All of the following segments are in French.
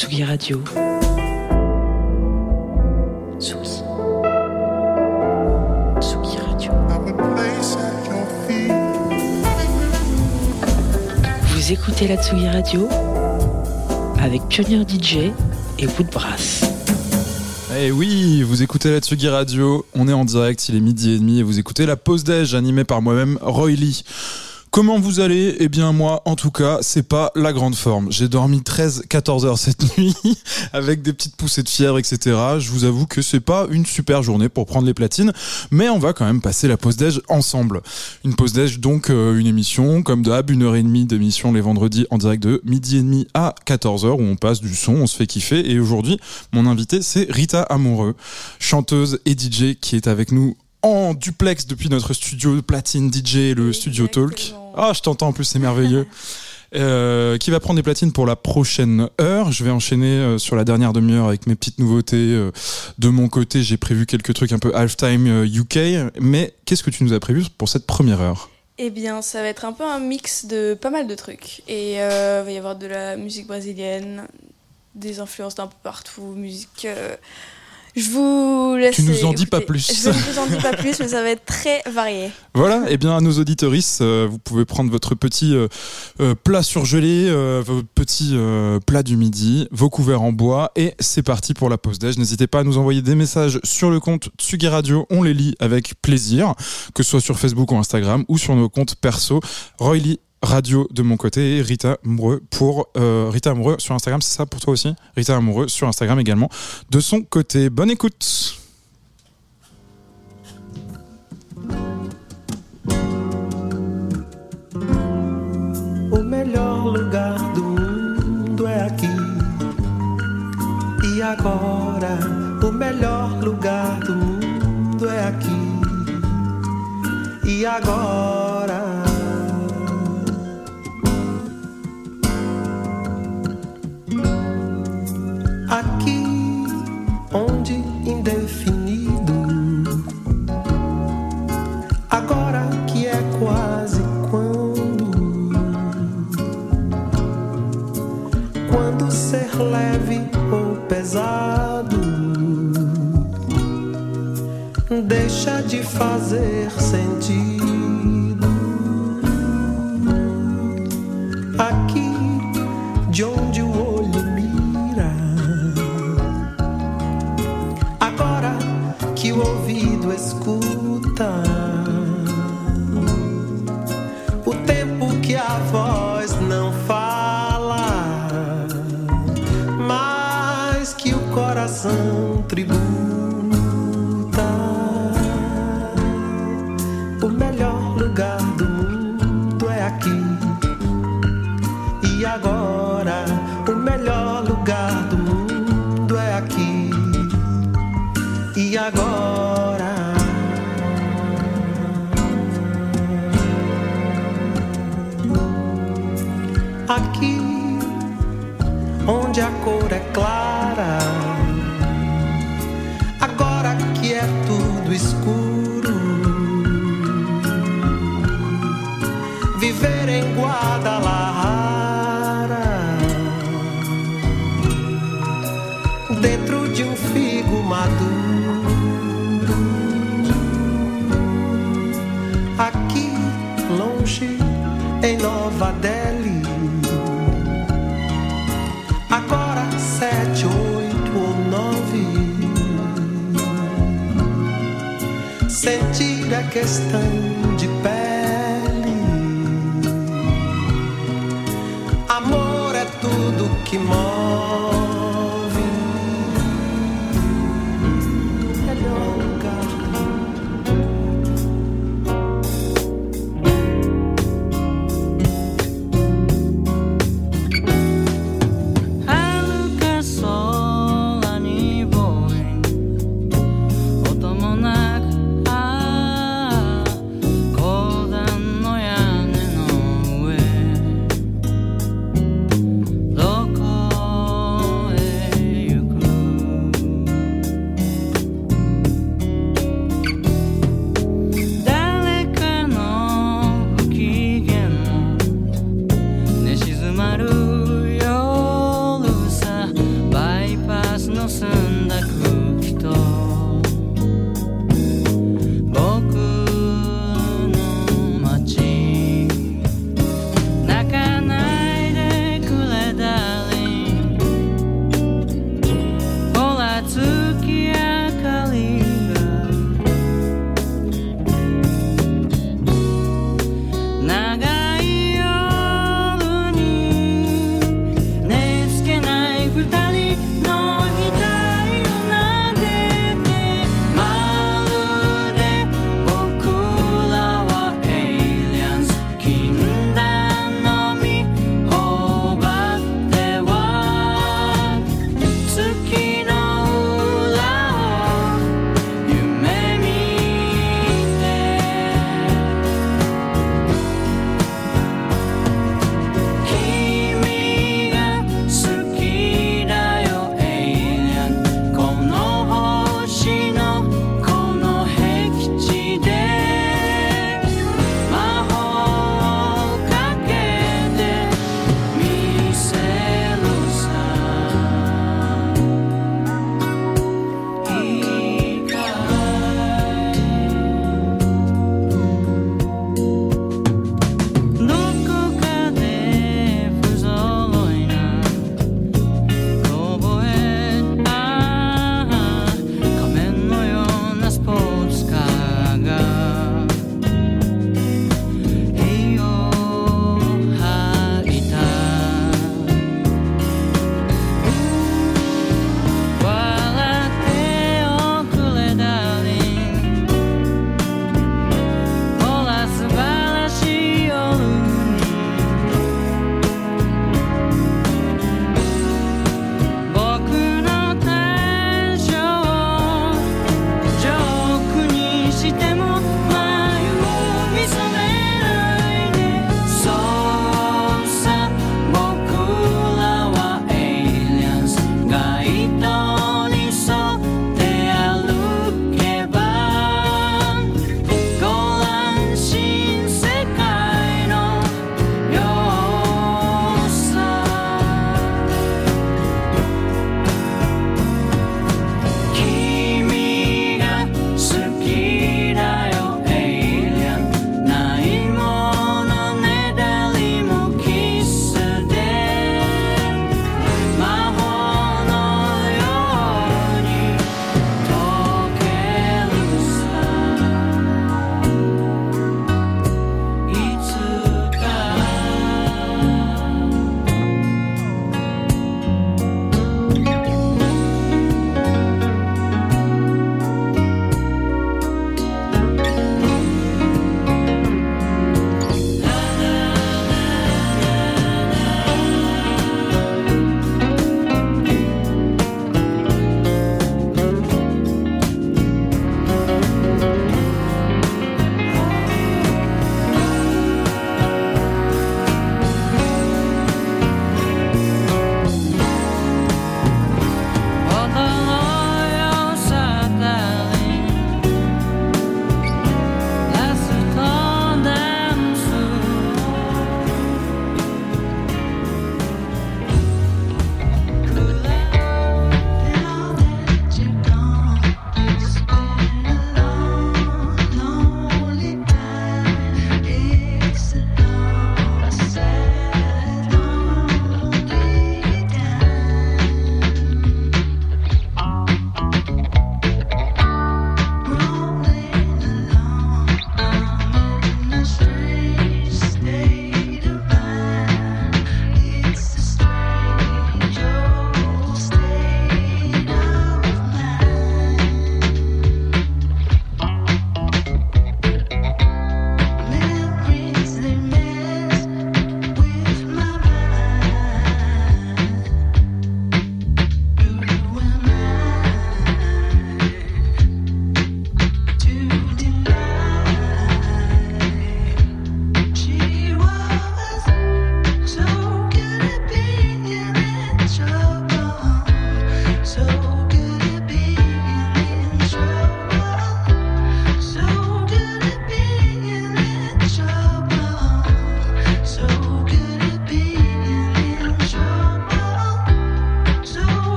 Tsugi Radio. Tsugi. Tsugi Radio. Vous écoutez la Tsugi Radio avec Pionnier DJ et Woodbrass. Eh oui, vous écoutez la Tsugi Radio, on est en direct, il est midi et demi et vous écoutez la pause déj animée par moi-même, Roy Lee. Comment vous allez? Eh bien moi, en tout cas, c'est pas la grande forme. J'ai dormi 13-14 heures cette nuit, avec des petites poussées de fièvre, etc. Je vous avoue que c'est pas une super journée pour prendre les platines, mais on va quand même passer la pause déj ensemble. Une pause déj, donc euh, une émission, comme d'hab, une heure et demie d'émission les vendredis en direct de midi et demi à 14 heures, où on passe du son, on se fait kiffer. Et aujourd'hui, mon invité, c'est Rita Amoureux, chanteuse et DJ qui est avec nous en duplex depuis notre studio platine DJ, le studio Talk. Ah, je t'entends en plus, c'est merveilleux. Euh, qui va prendre des platines pour la prochaine heure? Je vais enchaîner euh, sur la dernière demi-heure avec mes petites nouveautés. euh, de mon côté, j'ai prévu quelques trucs un peu halftime UK. Mais qu'est-ce que tu nous as prévu pour cette première heure? Eh bien, ça va être un peu un mix de pas mal de trucs. Et il va y avoir de la musique brésilienne, des influences d'un peu partout, musique. Je vous laisse. Tu nous en dis pas plus. Je ne vous en dis pas plus, mais ça va être très varié. Voilà, et bien à nos auditoristes, euh, vous pouvez prendre votre petit euh, euh, plat surgelé, euh, vos petits euh, plats du midi, vos couverts en bois, et c'est parti pour la pause déj. N'hésitez pas à nous envoyer des messages sur le compte Tsugi Radio, on les lit avec plaisir, que ce soit sur Facebook ou Instagram, ou sur nos comptes perso. Roy Lee Radio de mon côté et Rita Amoureux pour euh, Rita Amoureux sur Instagram, c'est ça pour toi aussi? Rita Amoureux sur Instagram également de son côté. Bonne écoute. E agora, o. E agora. aquí.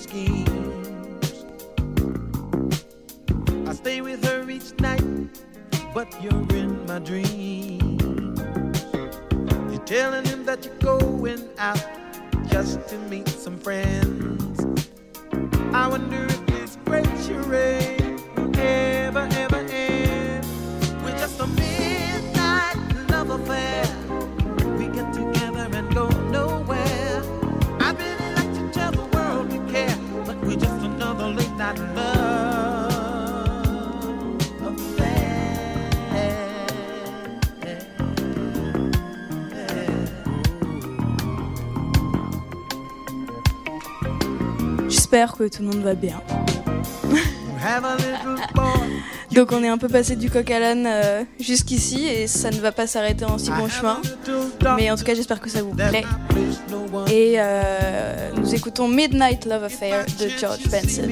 scheme. que tout le monde va bien. Donc on est un peu passé du coq à l'âne euh, jusqu'ici et ça ne va pas s'arrêter en si bon chemin. Mais en tout cas j'espère que ça vous plaît. Et euh, nous écoutons Midnight Love Affair de George Benson.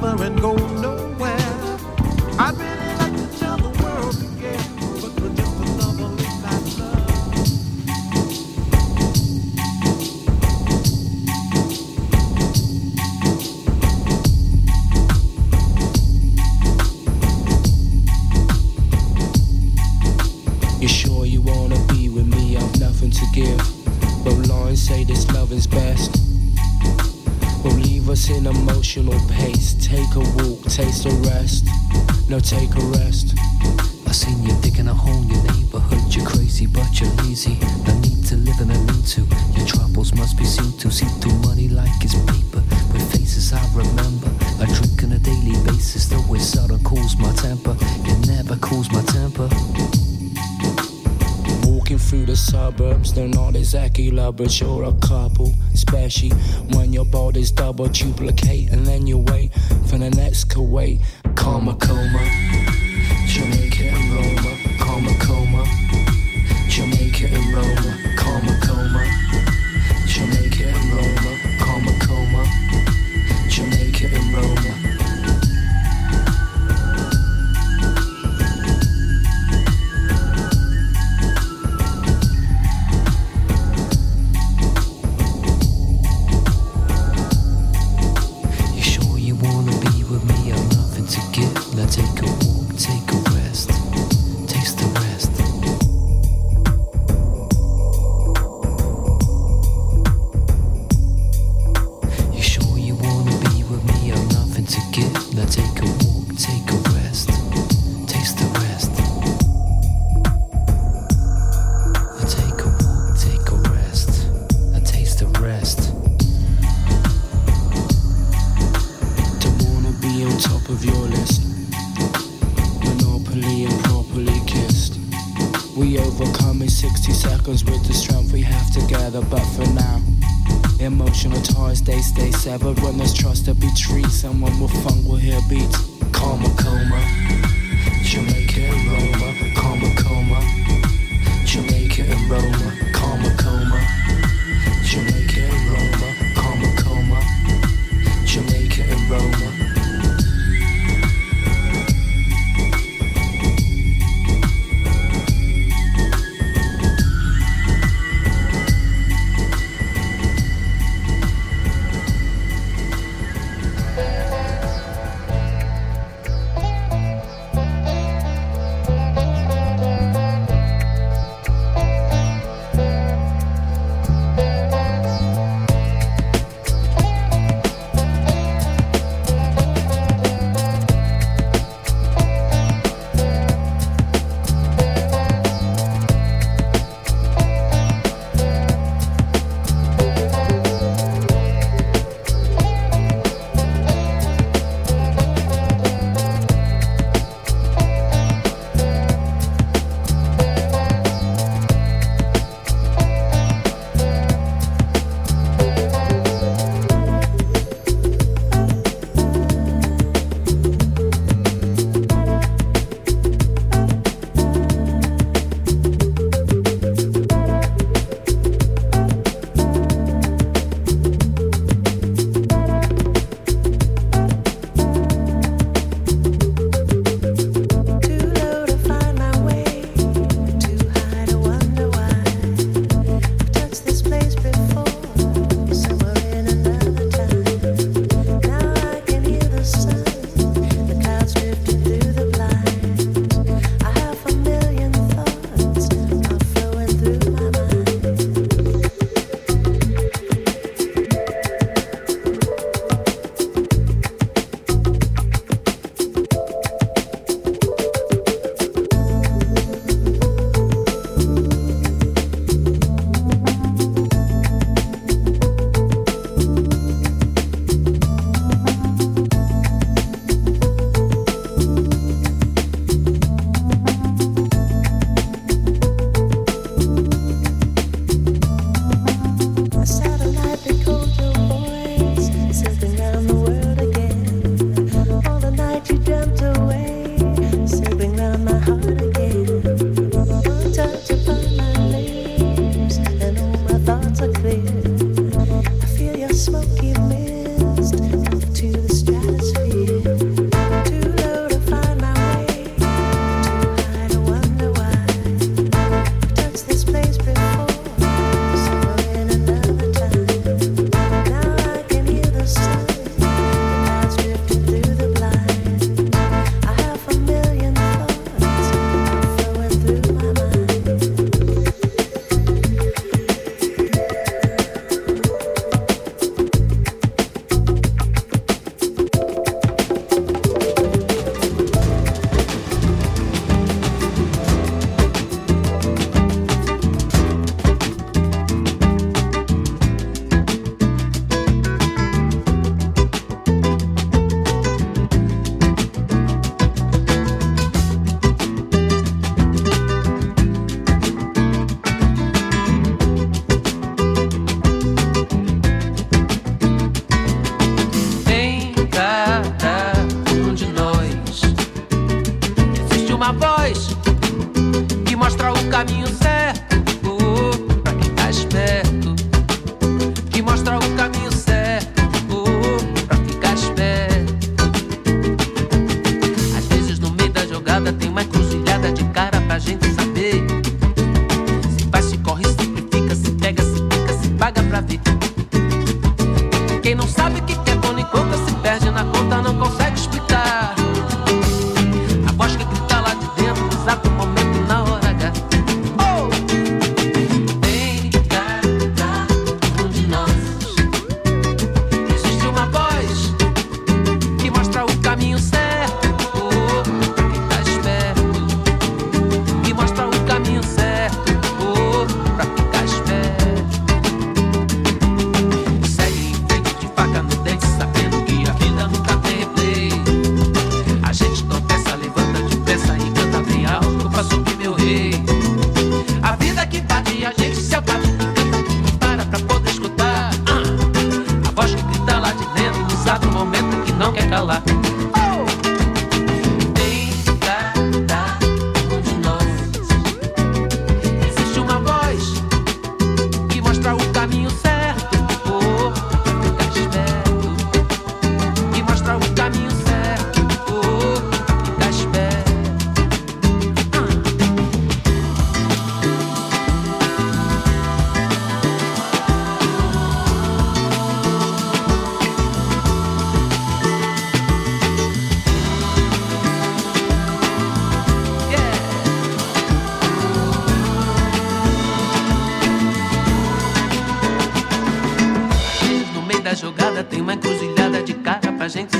silver and gold. you're a couple, especially when your body's double duplicate and then you wait for the next Kuwait.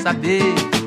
Saber.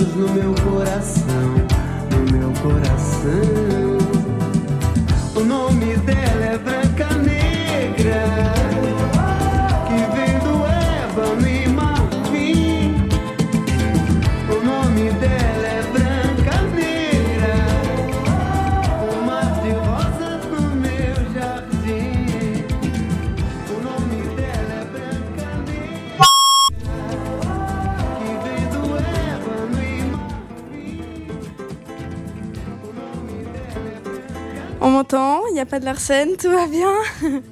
No meu coração. No meu coração. N'y a pas de Larsen, tout va bien.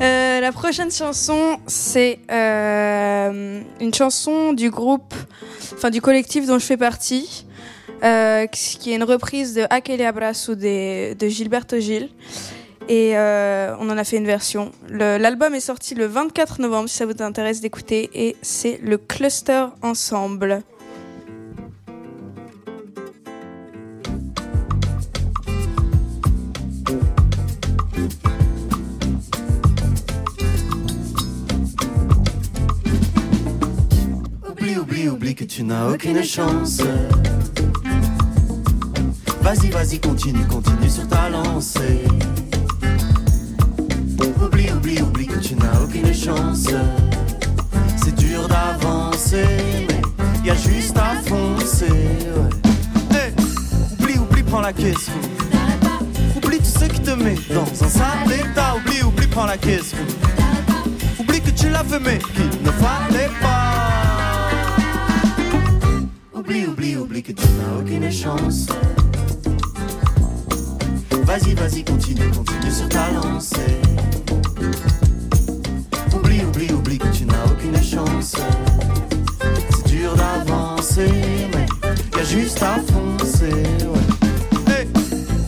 Euh, la prochaine chanson, c'est euh, une chanson du groupe, enfin du collectif dont je fais partie, euh, qui est une reprise de Aquele Abraço de, de Gilberto Gil. Et on en a fait une version. L'album est sorti le 24 novembre, si ça vous intéresse d'écouter, et c'est le Cluster Ensemble. Oublie, oublie, oublie que tu n'as aucune chance. Vas-y, vas-y, continue, continue sur ta lancée. Oublie, oublie, oublie que tu n'as aucune chance. C'est dur d'avancer, mais y a juste à foncer. ouais. Hey, oublie, oublie, prends la caisse. Oublie tout ce qui te met dans un sale état. Oublie, oublie, prends la caisse. Oublie que tu l'as fait, mais qu'il ne fallait pas. Oublie, oublie, oublie que tu n'as aucune chance. Vas-y, vas-y, continue, continue sur ta lancée. Oublie, oublie, oublie que tu n'as aucune chance. C'est dur d'avancer, mais y a juste à foncer. ouais.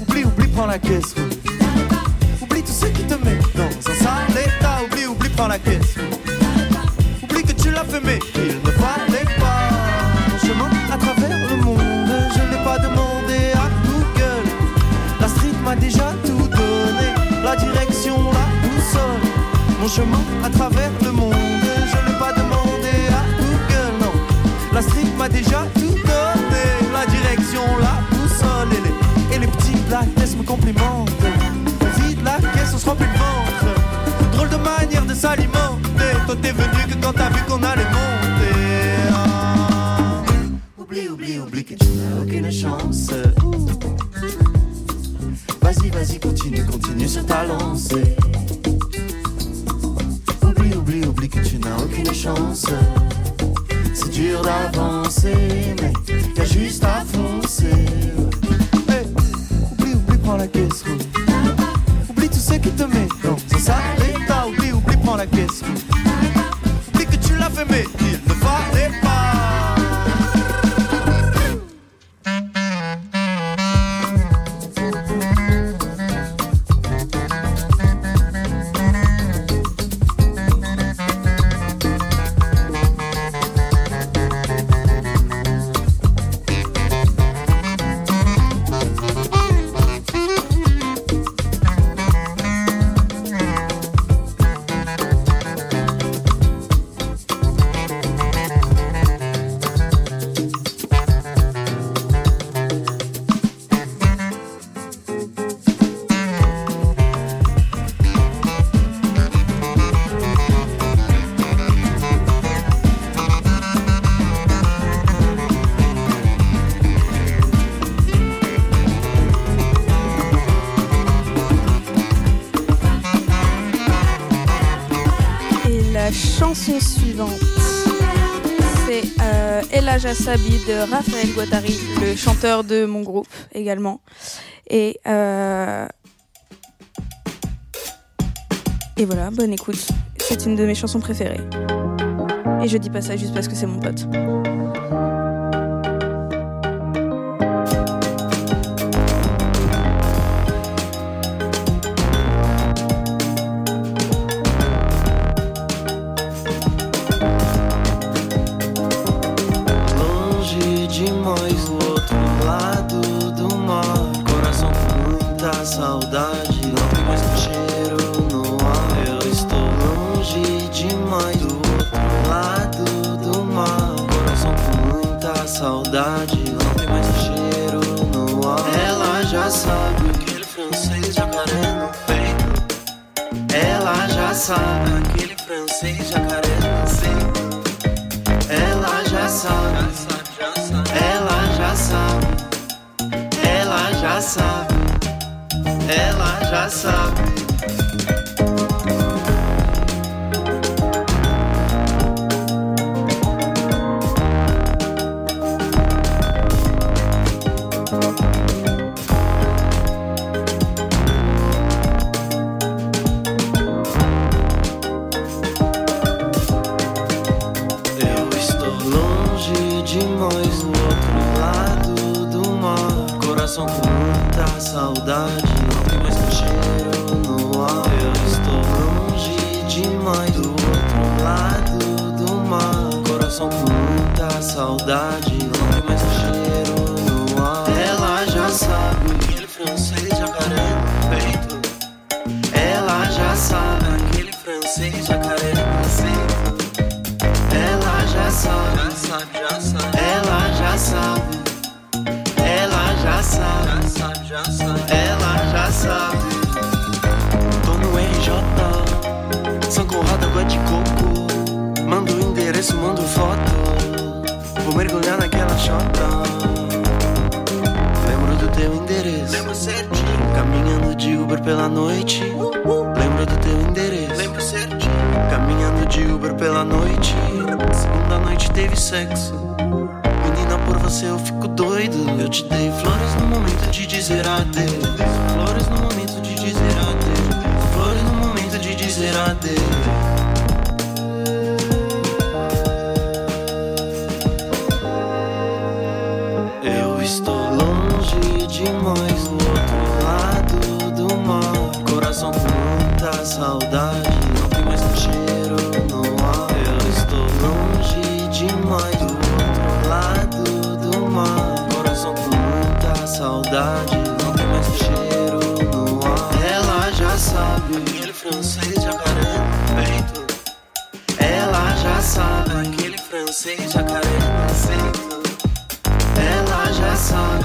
Oublie, oublie, prends la caisse. ouais. Oublie tout ce qui te met dans un sale état. Oublie, oublie, prends la caisse. Oublie que tu l'as fait, mais déjà tout donné, la direction, la boussole. Mon chemin à travers le monde, je n'ai pas demandé à Google, non. La street m'a déjà tout donné, la direction, la boussole. Et les, et les petits de la caisse me complimentent. Vide la caisse, on se remplit le ventre. Drôle de manière de s'alimenter. Toi t'es venu que quand t'as vu qu'on allait monter. Ah. Oublie, oublie, oublie que tu n'as aucune chance. Continue, continue sur ta lancée. Oublie, oublie, oublie que tu n'as aucune chance. C'est dur d'avancer, mais a juste à foncer. oublie, oublie, prends la caisse. Oublie tout ce qui te met dans un sale état. Oublie, oublie, prends la caisse. Oublie que tu l'as fait, mais Jassabi de Raphaël Guattari, le chanteur de mon groupe également. Et, euh, et voilà, bonne écoute. C'est une de mes chansons préférées. Et je dis pas ça juste parce que c'est mon pote. Saudade. Não mais cheiro no ar. Ela já sabe aquele francês jacaré no peito. Ela já sabe aquele francês jacaré no peito. Ela já sabe, já sabe, já sabe. Ela já sabe. Ela já sabe, já sabe, já sabe. Sabe. Tô no RJ, São Conrado, água de coco. Mando o endereço, mando foto. Vou mergulhar naquela chota. Lembro do teu endereço. Lembro certinho. Caminhando de Uber pela noite. Lembro do teu endereço. Lembro certinho. Caminhando de Uber pela noite. Segunda noite teve sexo. Menina, por você eu fico doido. Eu te dei flores no momento de dizer adeus. Flores no momento de dizer adeus. Flores no momento de dizer adeus. Eu estou longe demais do outro lado do mar. Coração com muita saudade. Não tem mais teu cheiro no ar. Eu estou longe demais do outro lado do mar. Coração com muita saudade. Francês jacaré peito. Ela já sabe,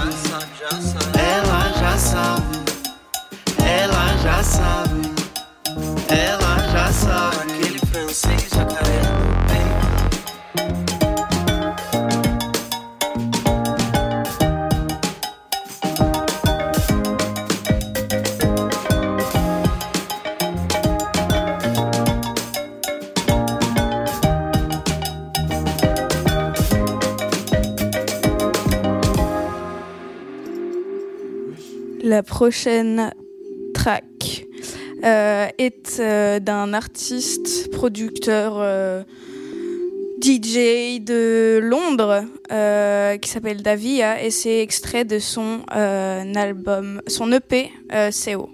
ela já sabe, ela já sabe, ela prochaine track euh, est euh, d'un artiste, producteur, euh, DJ de Londres qui s'appelle Davia et c'est extrait de son album, son EP CO.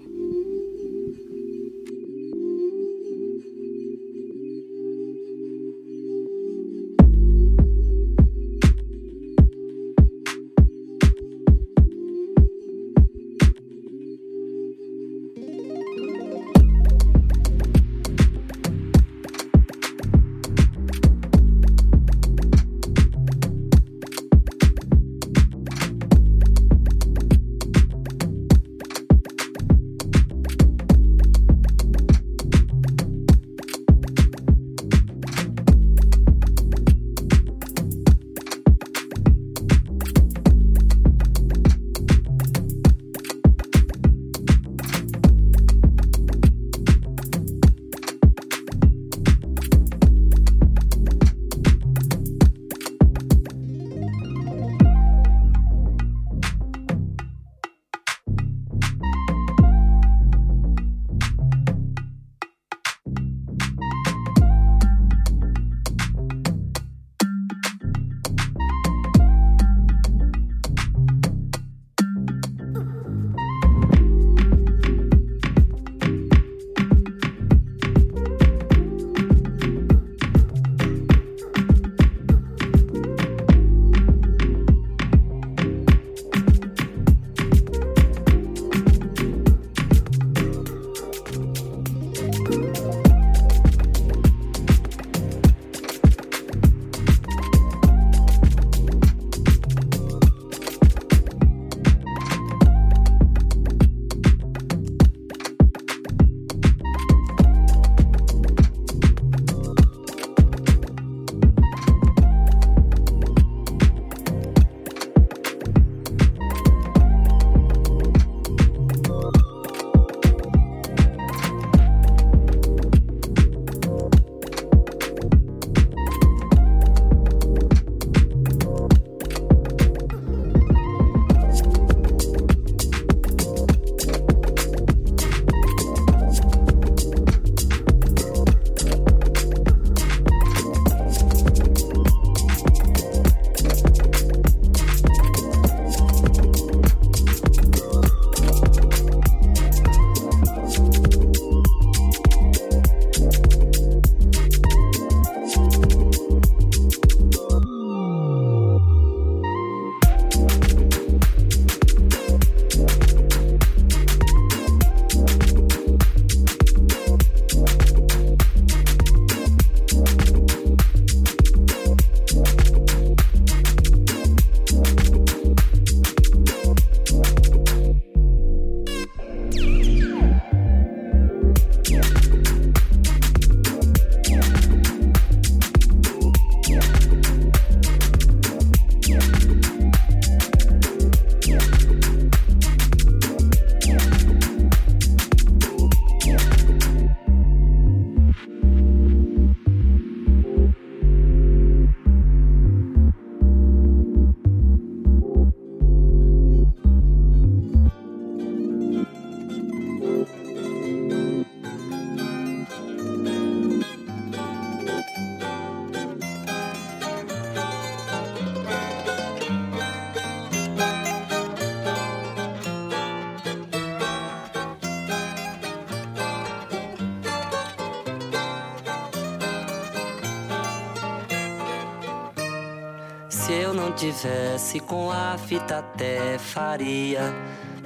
tivesse com a fita até faria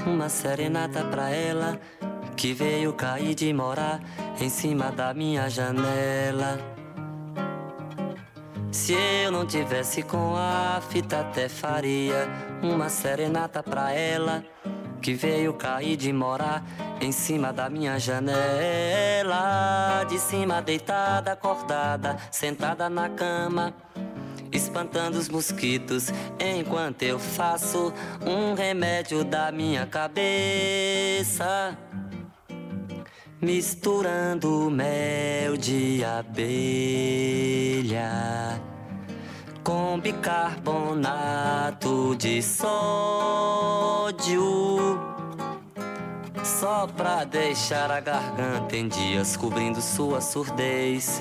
uma serenata pra ela que veio cair de morar em cima da minha janela. Se eu não tivesse com a fita até faria uma serenata pra ela que veio cair de morar em cima da minha janela, de cima deitada, acordada, sentada na cama espantando os mosquitos enquanto eu faço um remédio da minha cabeça. Misturando mel de abelha com bicarbonato de sódio. Só pra deixar a garganta em dias cobrindo sua surdez.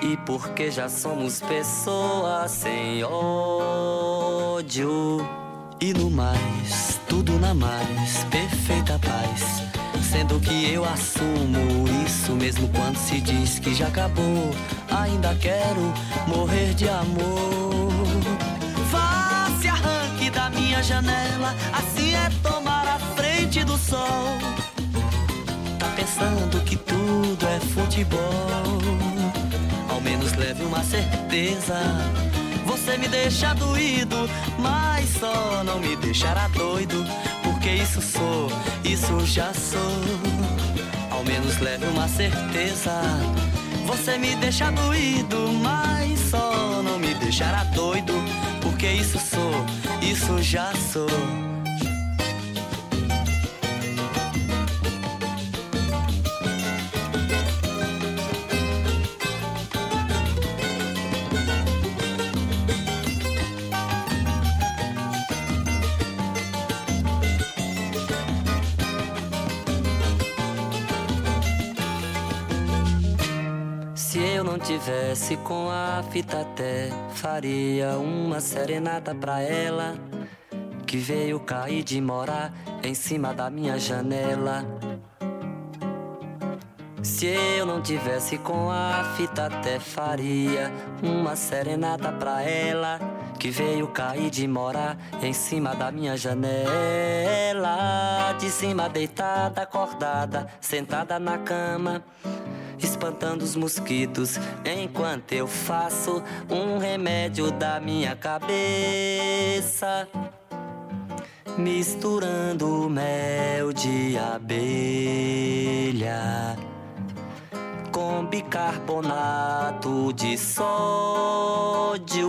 E porque já somos pessoas sem ódio. E no mais, tudo na mais, perfeita paz. Sendo que eu assumo isso mesmo quando se diz que já acabou. Ainda quero morrer de amor. Vá se arranque da minha janela, assim é tomar a frente do sol. Tá pensando que tudo é futebol ao menos leve uma certeza. Você me deixa doído, mas só não me deixará doido, porque isso sou, isso já sou. Ao menos leve uma certeza. Você me deixa doído, mas só não me deixará doido, porque isso sou, isso já sou. Não tivesse com a fita até faria uma serenata pra ela que veio cair de morar em cima da minha janela. Se eu não tivesse com a fita até faria uma serenata pra ela que veio cair de morar em cima da minha janela, de cima deitada, acordada, sentada na cama espantando os mosquitos enquanto eu faço um remédio da minha cabeça. Misturando mel de abelha com bicarbonato de sódio.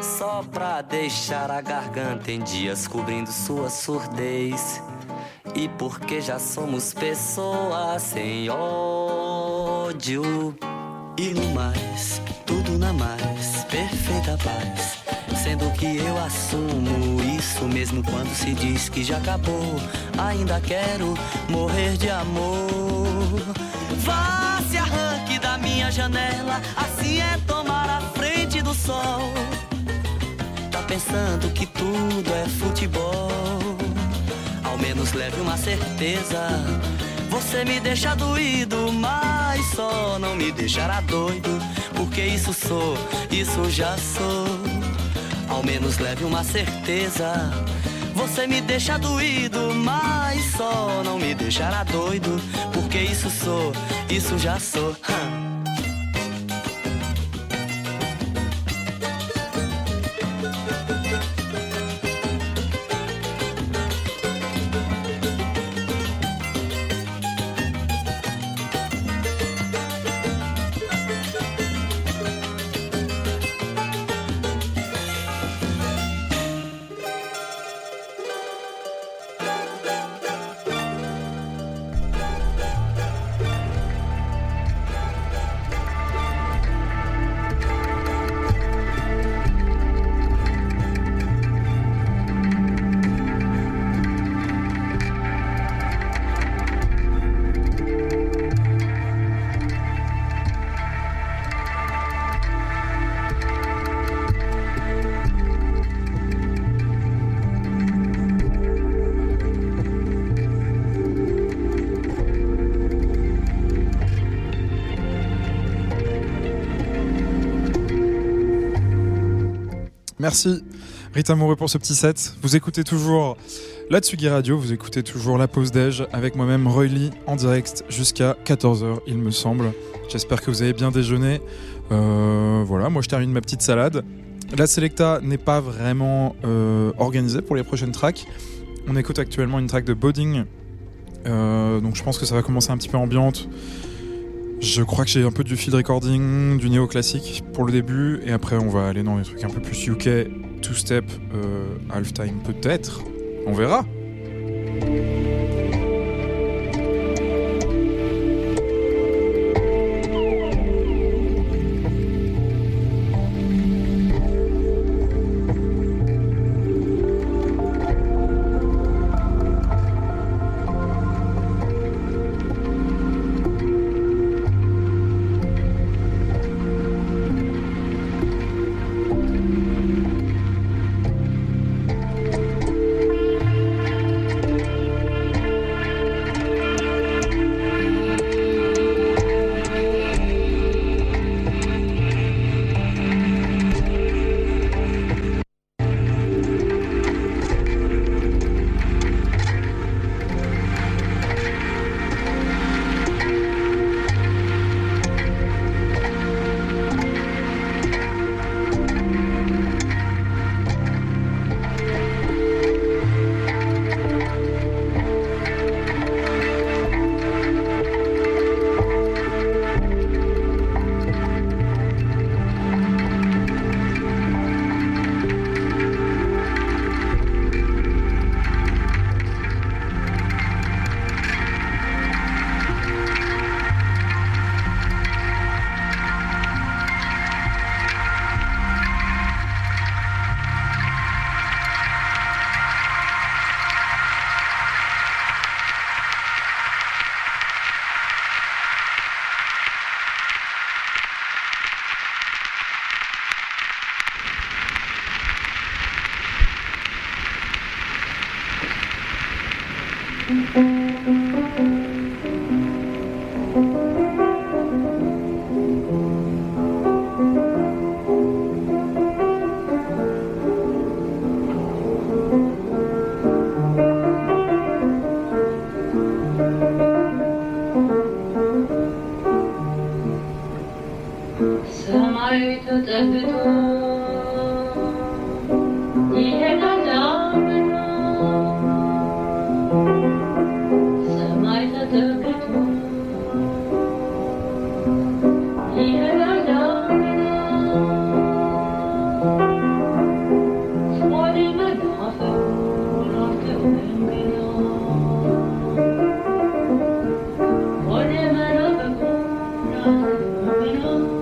Só pra deixar a garganta em dias cobrindo sua surdez. E porque já somos pessoas sem ódio. E no mais, tudo na mais, perfeita paz. Sendo que eu assumo isso mesmo quando se diz que já acabou. Ainda quero morrer de amor. Vá se arranque da minha janela, assim é tomar a frente do sol. Tá pensando que tudo é futebol ao menos leve uma certeza. Você me deixa doído, mas só não me deixará doido, porque isso sou, isso já sou. Ao menos leve uma certeza. Você me deixa doído, mas só não me deixará doido, porque isso sou, isso já sou. Hum. Merci Rita Moureux pour ce petit set. Vous écoutez toujours la Tsugi Radio, vous écoutez toujours la pause déj avec moi-même Roy Lee en direct jusqu'à 14h il me semble. J'espère que vous avez bien déjeuné. Euh, voilà, moi je termine ma petite salade. La Selecta n'est pas vraiment euh, organisée pour les prochaines tracks. On écoute actuellement une track de Bodding. Euh, donc je pense que ça va commencer un petit peu ambiante. Je crois que j'ai un peu du field recording, du néo-classique pour le début, et après on va aller dans des trucs un peu plus UK, two-step, euh, half-time peut-être. On verra. Thank you.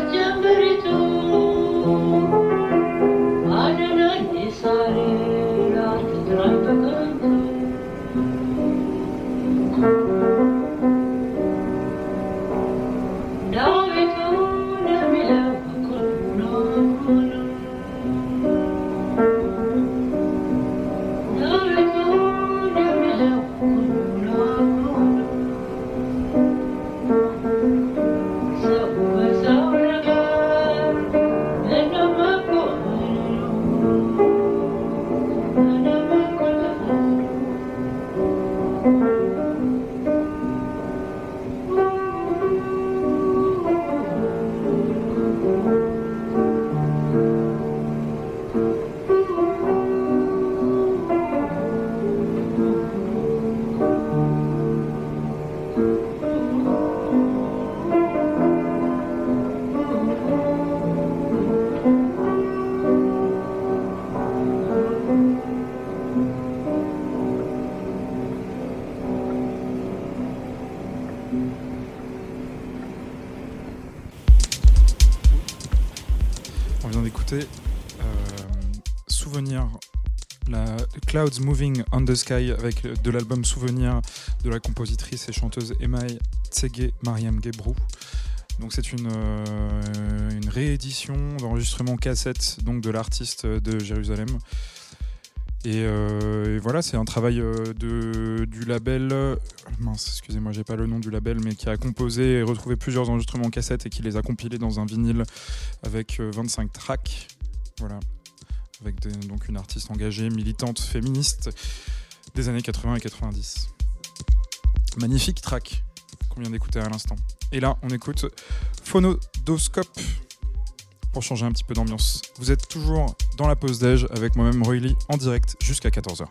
September itu Clouds Moving on the Sky avec euh, de l'album Souvenir de la compositrice et chanteuse Emai Tsege Mariam Gebrou. Donc c'est une, euh, une réédition d'enregistrement cassette donc de l'artiste de Jérusalem. Et, euh, voilà, c'est un travail du label. Mince, excusez-moi, j'ai pas le nom du label, mais qui a composé et retrouvé plusieurs enregistrements cassettes et qui les a compilés dans un vinyle avec euh, 25 tracks. Voilà. Avec donc une artiste engagée, militante, féministe des années 80 et 90. Magnifique track qu'on vient d'écouter à l'instant. Et là, on écoute Phonodoscope pour changer un petit peu d'ambiance. Vous êtes toujours dans la pause déj avec moi-même Roy Lee en direct jusqu'à 14h.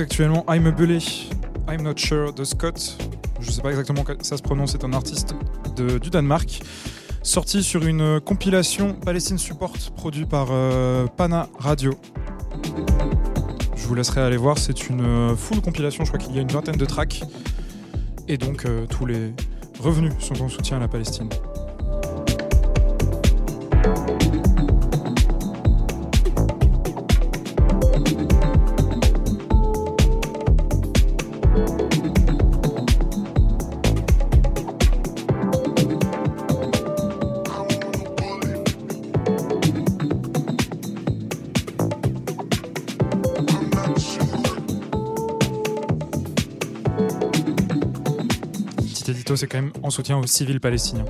Actuellement I'm a Bully, I'm Not Sure de Scott. Je sais pas exactement que ça se prononce, c'est un artiste du Danemark. Sorti sur une compilation Palestine Support produit par euh, Pana Radio. Je vous laisserai aller voir, c'est une euh, full compilation, je crois qu'il y a une vingtaine de tracks. Et donc euh, tous les revenus sont en soutien à la Palestine. C'est quand même en soutien aux civils palestiniens.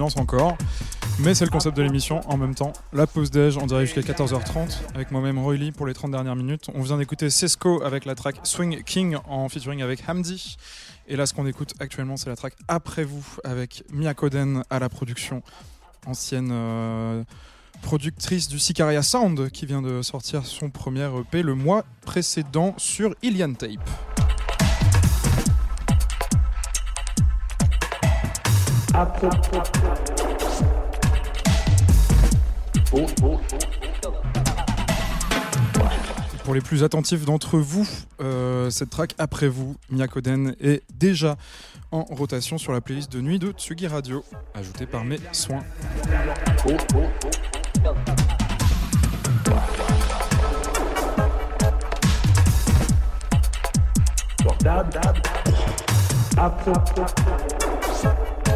Encore. Mais c'est le concept de l'émission en même temps. La pause déj en direct jusqu'à 14h30 avec moi-même Roy Lee pour les 30 dernières minutes. On vient d'écouter Sesco avec la track Swing King en featuring avec Hamdi. Et là, ce qu'on écoute actuellement, c'est la track Après vous avec Mia Koden à la production, ancienne euh, productrice du Sicaria Sound qui vient de sortir son premier EP le mois précédent sur Ilian Tape. Pour les plus attentifs d'entre vous, euh, cette track après vous, Miakoden, est déjà en rotation sur la playlist de nuit de Tsugi Radio, ajoutée par mes soins.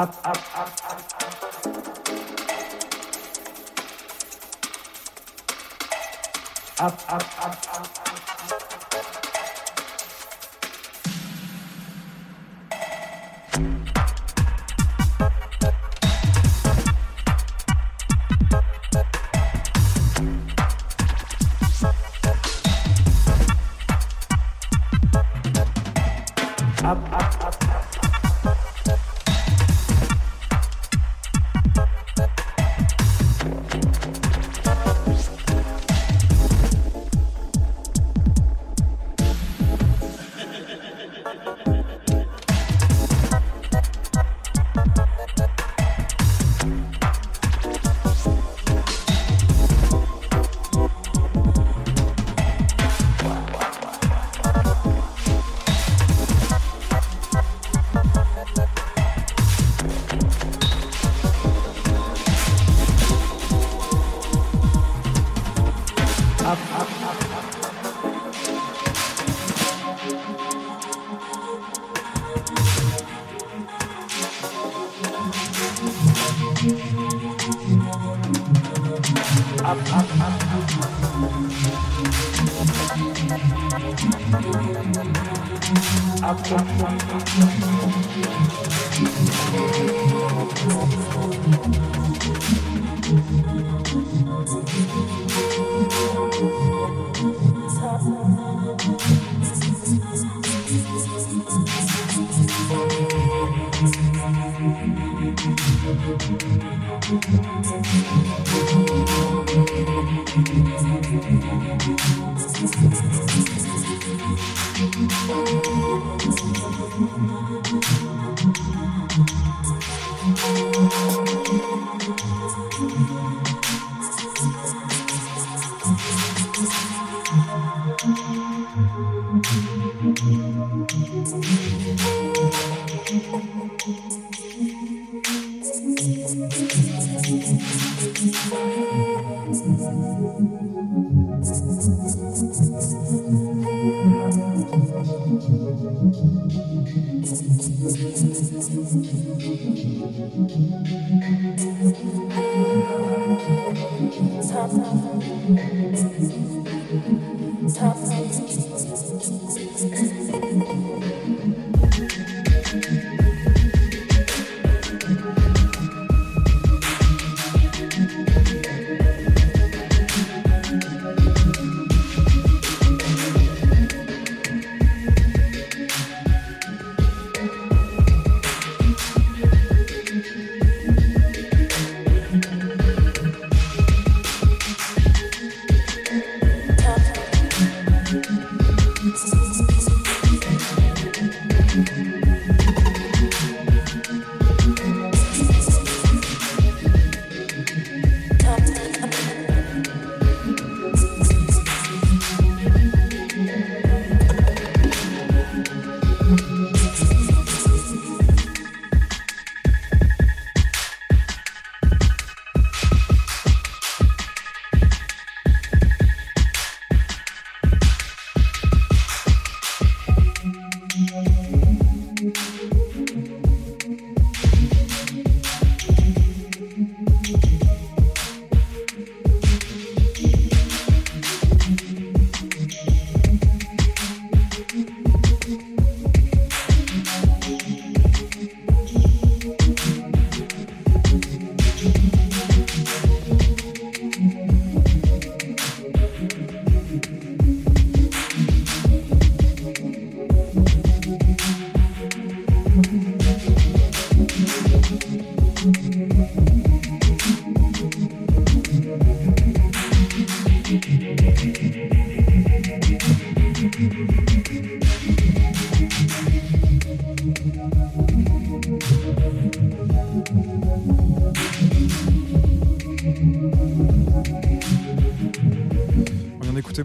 at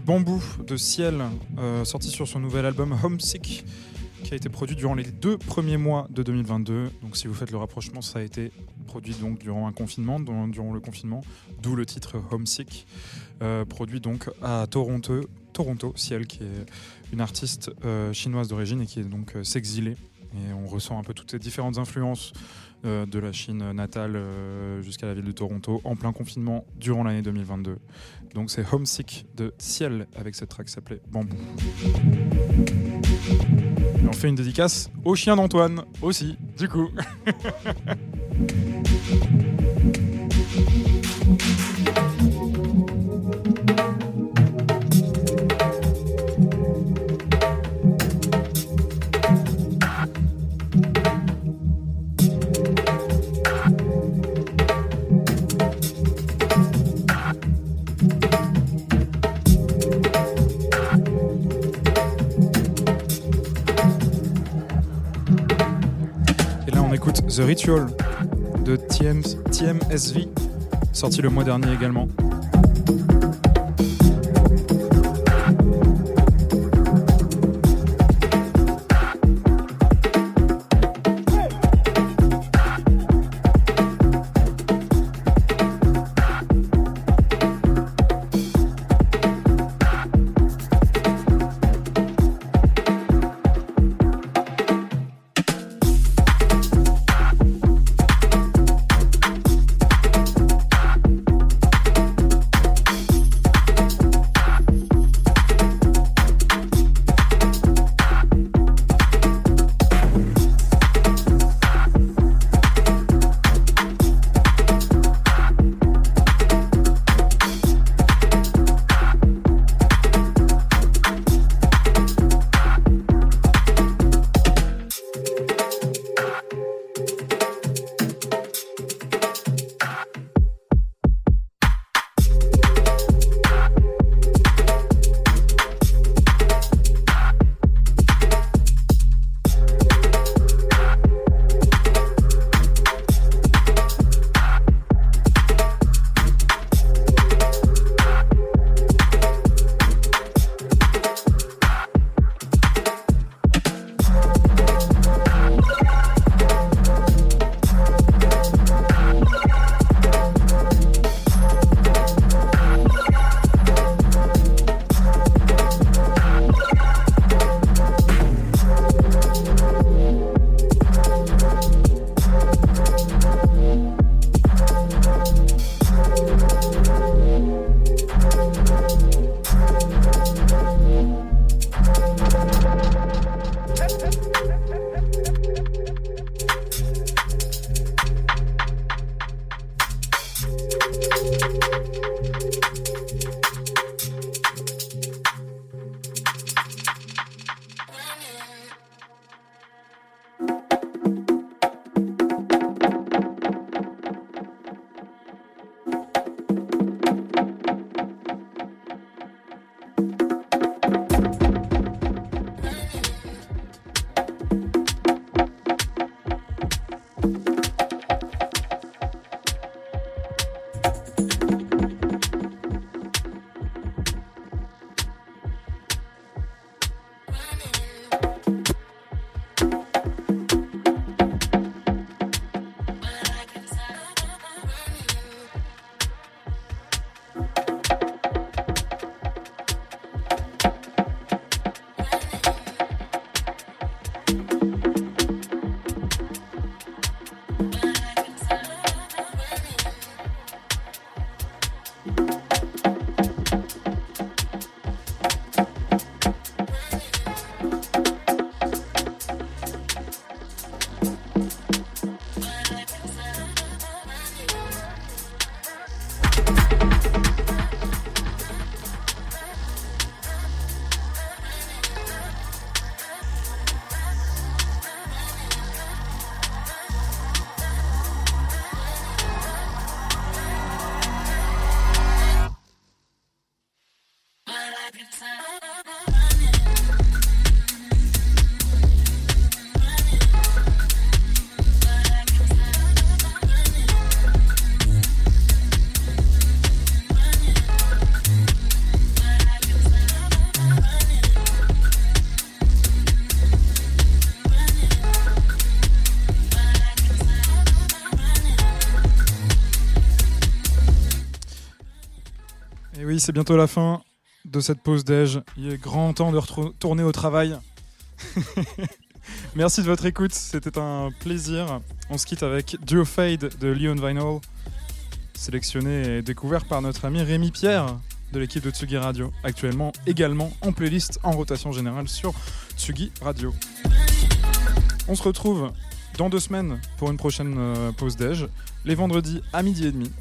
Bambou de Ciel, euh, sorti sur son nouvel album Homesick, qui a été produit durant les deux premiers mois de 2022. Donc si vous faites le rapprochement, ça a été produit donc durant un confinement, durant, le confinement, d'où le titre Homesick, euh, produit donc à Toronto, Toronto, Ciel, qui est une artiste euh, chinoise d'origine et qui est donc s'exilée. Et on ressent un peu toutes ces différentes influences de la Chine natale euh, jusqu'à la ville de Toronto en plein confinement durant l'année 2022. Donc c'est Homesick de Ciel avec cette track qui s'appelait Bambou. Et on fait une dédicace au chien d'Antoine aussi, du coup. The Ritual de TM, TMSV, sorti le mois dernier également. C'est bientôt la fin de cette pause déj. Il est grand temps de retourner au travail. Merci de votre écoute, c'était un plaisir. On se quitte avec Duo Fade de Leon Vinyl, sélectionné et découvert par notre ami Rémi Pierre de l'équipe de Tsugi Radio, actuellement également en playlist en rotation générale sur Tsugi Radio. On se retrouve dans deux semaines pour une prochaine euh, pause déj, les vendredis à midi et demi.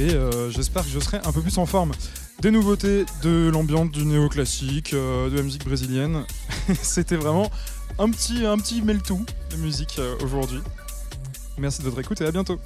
Et euh, j'espère que je serai un peu plus en forme. Des nouveautés, de l'ambiance du néoclassique, euh, de la musique brésilienne. C'était vraiment un petit, un petit mêle-tout de musique euh, aujourd'hui. Merci de votre écoute et à bientôt.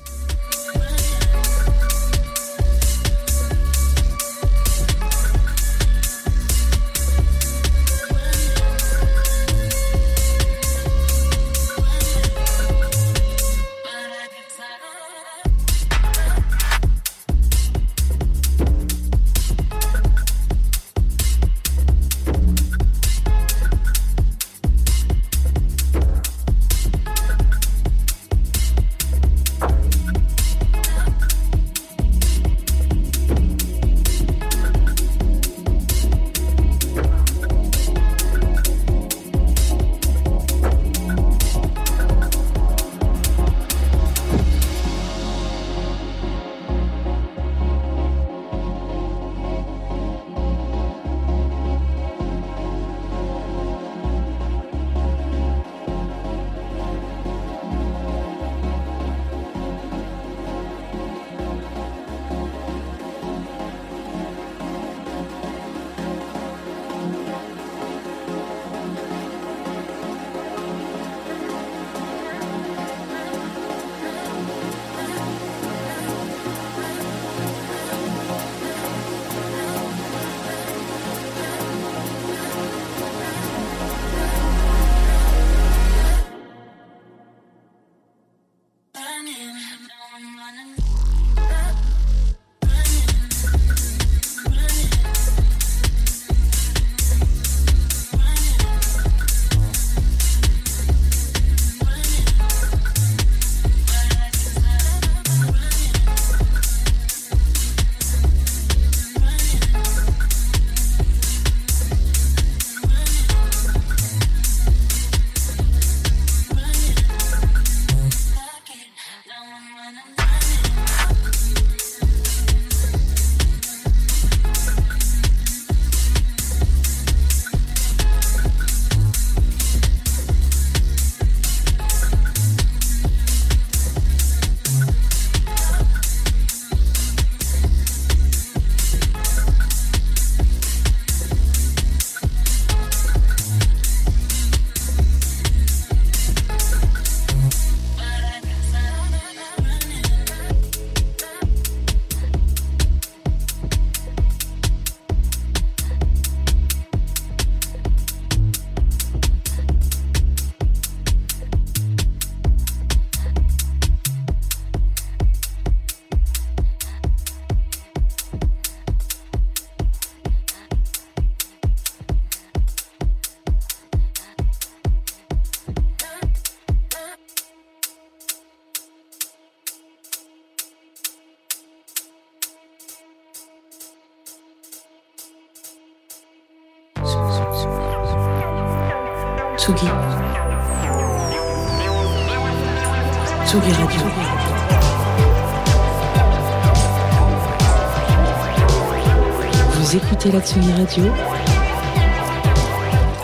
Écoutez la Tsugi Radio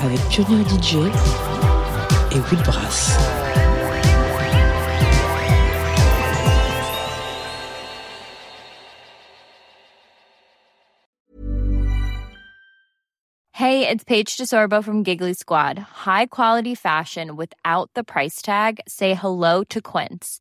avec DJ et Will Brass. Hey, it's Paige DeSorbo from Giggly Squad. High quality fashion without the price tag. Say hello to Quince.